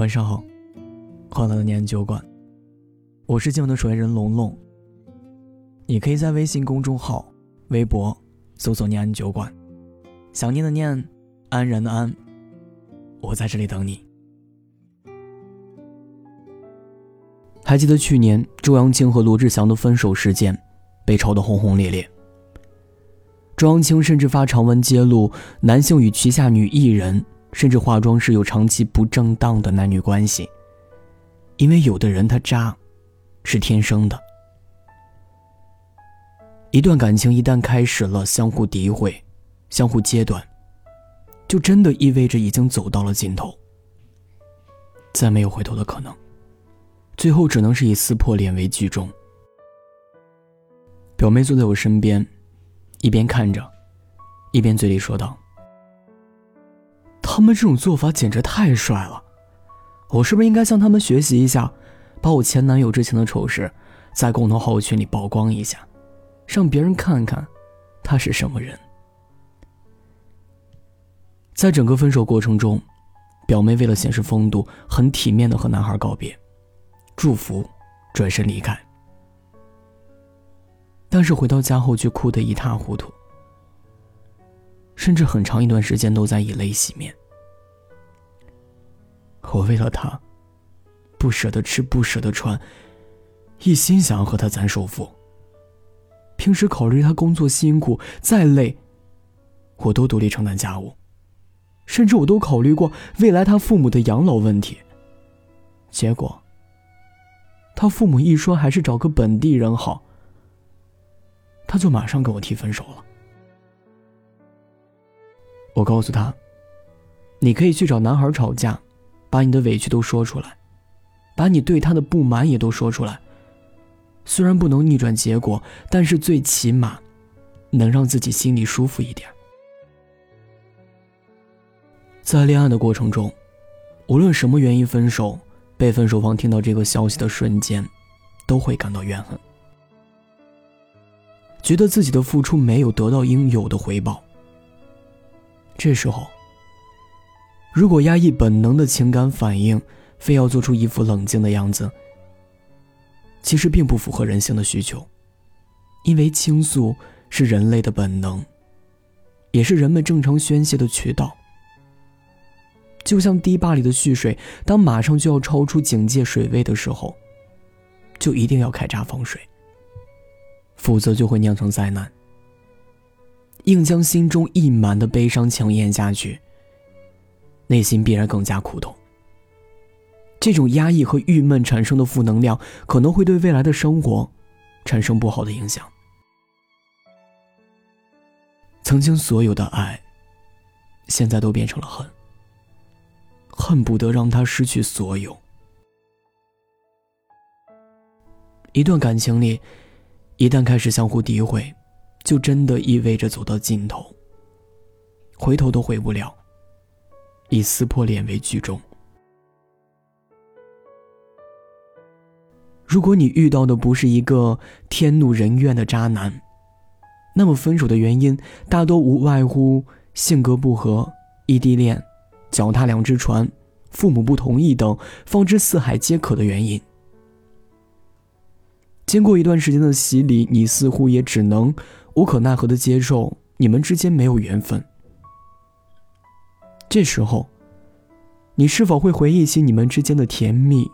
晚上好，欢迎来到念安酒馆，我是今晚的守夜人龙龙。你可以在微信公众号、微博搜索“念安酒馆”，想念的念，安然的安，我在这里等你。还记得去年周扬青和罗志祥的分手事件，被炒得轰轰烈烈。周扬青甚至发长文揭露男性与旗下女艺人。甚至化妆师有长期不正当的男女关系，因为有的人他渣，是天生的。一段感情一旦开始了相互诋毁、相互揭短，就真的意味着已经走到了尽头，再没有回头的可能，最后只能是以撕破脸为剧终。表妹坐在我身边，一边看着，一边嘴里说道。他们这种做法简直太帅了，我是不是应该向他们学习一下，把我前男友之前的丑事在共同好友群里曝光一下，让别人看看他是什么人？在整个分手过程中，表妹为了显示风度，很体面的和男孩告别，祝福，转身离开。但是回到家后却哭得一塌糊涂，甚至很长一段时间都在以泪洗面。我为了他，不舍得吃，不舍得穿，一心想要和他攒首付。平时考虑他工作辛苦，再累，我都独立承担家务，甚至我都考虑过未来他父母的养老问题。结果，他父母一说还是找个本地人好，他就马上跟我提分手了。我告诉他，你可以去找男孩吵架。把你的委屈都说出来，把你对他的不满也都说出来。虽然不能逆转结果，但是最起码能让自己心里舒服一点。在恋爱的过程中，无论什么原因分手，被分手方听到这个消息的瞬间，都会感到怨恨，觉得自己的付出没有得到应有的回报。这时候。如果压抑本能的情感反应，非要做出一副冷静的样子，其实并不符合人性的需求，因为倾诉是人类的本能，也是人们正常宣泄的渠道。就像堤坝里的蓄水，当马上就要超出警戒水位的时候，就一定要开闸放水，否则就会酿成灾难。硬将心中溢满的悲伤强咽下去。内心必然更加苦痛。这种压抑和郁闷产生的负能量，可能会对未来的生活产生不好的影响。曾经所有的爱，现在都变成了恨，恨不得让他失去所有。一段感情里，一旦开始相互诋毁，就真的意味着走到尽头，回头都回不了。以撕破脸为剧终。如果你遇到的不是一个天怒人怨的渣男，那么分手的原因大多无外乎性格不合、异地恋、脚踏两只船、父母不同意等方知四海皆可的原因。经过一段时间的洗礼，你似乎也只能无可奈何的接受你们之间没有缘分。这时候，你是否会回忆起你们之间的甜蜜？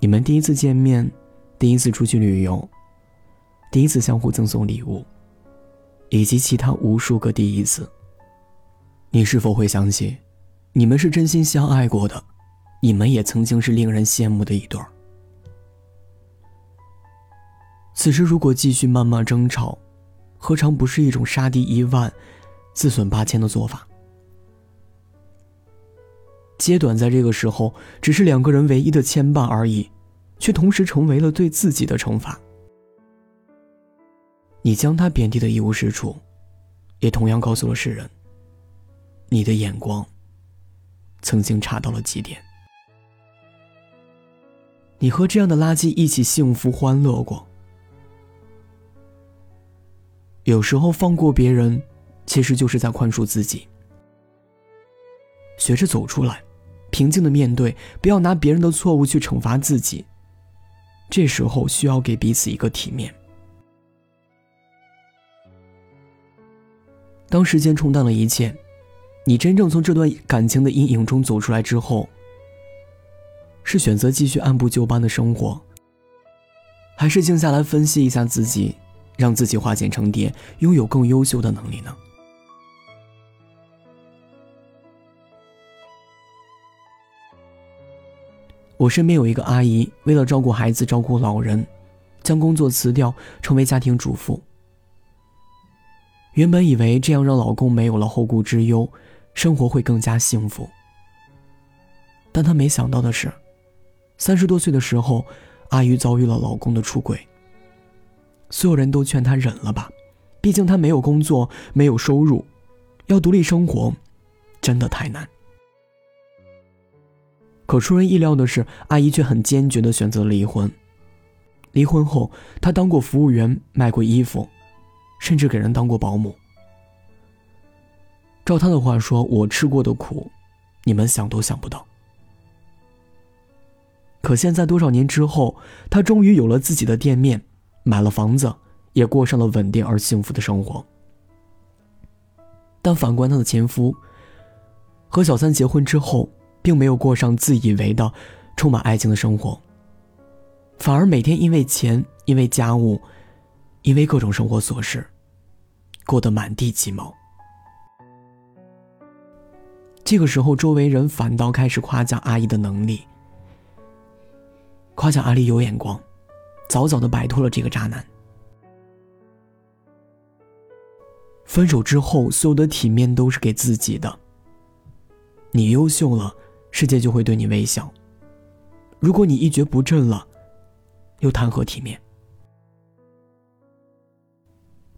你们第一次见面，第一次出去旅游，第一次相互赠送礼物，以及其他无数个第一次。你是否会想起，你们是真心相爱过的，你们也曾经是令人羡慕的一对儿。此时如果继续谩骂争吵，何尝不是一种杀敌一万，自损八千的做法？揭短在这个时候只是两个人唯一的牵绊而已，却同时成为了对自己的惩罚。你将他贬低的一无是处，也同样告诉了世人，你的眼光曾经差到了极点。你和这样的垃圾一起幸福欢乐过，有时候放过别人，其实就是在宽恕自己。学着走出来。平静的面对，不要拿别人的错误去惩罚自己。这时候需要给彼此一个体面。当时间冲淡了一切，你真正从这段感情的阴影中走出来之后，是选择继续按部就班的生活，还是静下来分析一下自己，让自己化茧成蝶，拥有更优秀的能力呢？我身边有一个阿姨，为了照顾孩子、照顾老人，将工作辞掉，成为家庭主妇。原本以为这样让老公没有了后顾之忧，生活会更加幸福。但她没想到的是，三十多岁的时候，阿姨遭遇了老公的出轨。所有人都劝她忍了吧，毕竟她没有工作，没有收入，要独立生活，真的太难。可出人意料的是，阿姨却很坚决的选择离婚。离婚后，她当过服务员，卖过衣服，甚至给人当过保姆。照她的话说：“我吃过的苦，你们想都想不到。”可现在多少年之后，她终于有了自己的店面，买了房子，也过上了稳定而幸福的生活。但反观她的前夫，和小三结婚之后。并没有过上自以为的、充满爱情的生活，反而每天因为钱、因为家务、因为各种生活琐事，过得满地鸡毛。这个时候，周围人反倒开始夸奖阿姨的能力，夸奖阿丽有眼光，早早的摆脱了这个渣男。分手之后，所有的体面都是给自己的。你优秀了。世界就会对你微笑。如果你一蹶不振了，又谈何体面？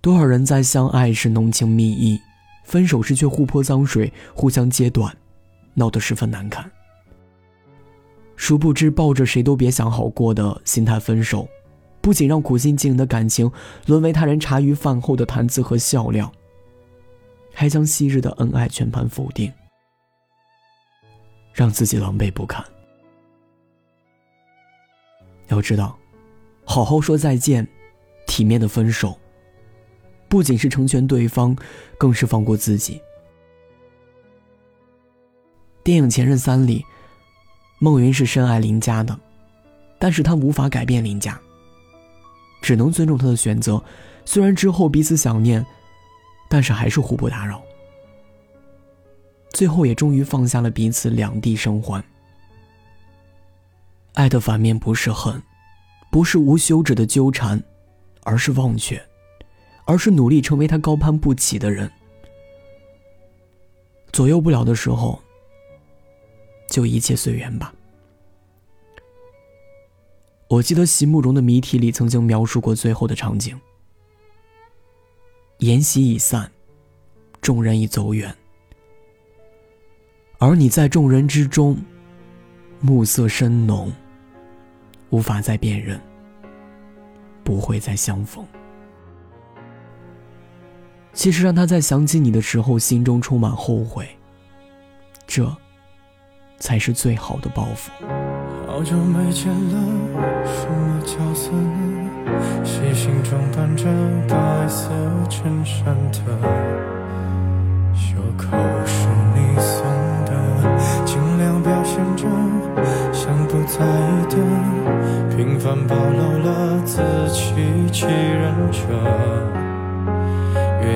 多少人在相爱时浓情蜜意，分手时却互泼脏水，互相揭短，闹得十分难看。殊不知，抱着谁都别想好过的心态分手，不仅让苦心经营的感情沦为他人茶余饭后的谈资和笑料，还将昔日的恩爱全盘否定。让自己狼狈不堪。要知道，好好说再见，体面的分手，不仅是成全对方，更是放过自己。电影《前任三》里，孟云是深爱林佳的，但是他无法改变林佳，只能尊重他的选择。虽然之后彼此想念，但是还是互不打扰。最后也终于放下了彼此，两地生还。爱的反面不是恨，不是无休止的纠缠，而是忘却，而是努力成为他高攀不起的人。左右不了的时候，就一切随缘吧。我记得席慕容的谜题里曾经描述过最后的场景：筵席已散，众人已走远。而你在众人之中，暮色深浓，无法再辨认，不会再相逢。其实让他在想起你的时候，心中充满后悔，这才是最好的报复。好久没见了，什么角色呢？细心装扮着白色衬衫的，袖口是你送的，尽量表现。着像不在意的，平凡暴露了自欺欺人者，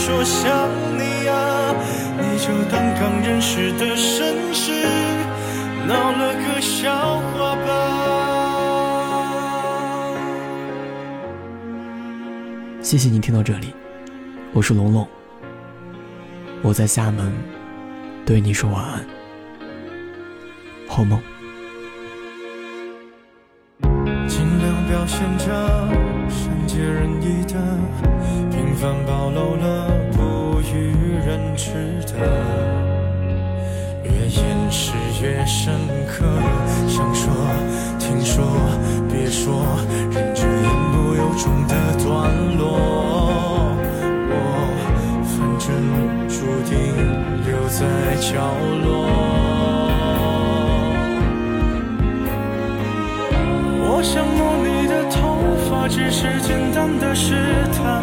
说想你啊，你就当刚认识的绅士，闹了个笑话吧。谢谢你听到这里，我是龙龙，我在厦门对你说晚安，好梦。尽量表现着善解人意的，平凡暴露了不与人知的，越掩饰越深刻。想说，听说，别说，忍着言不由衷的段落。我反正注定留在角落。我想摸你的头发，只是简单的试探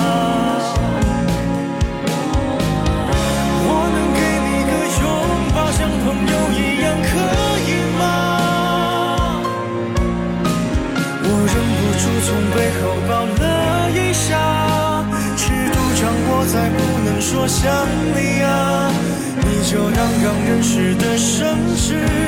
城市。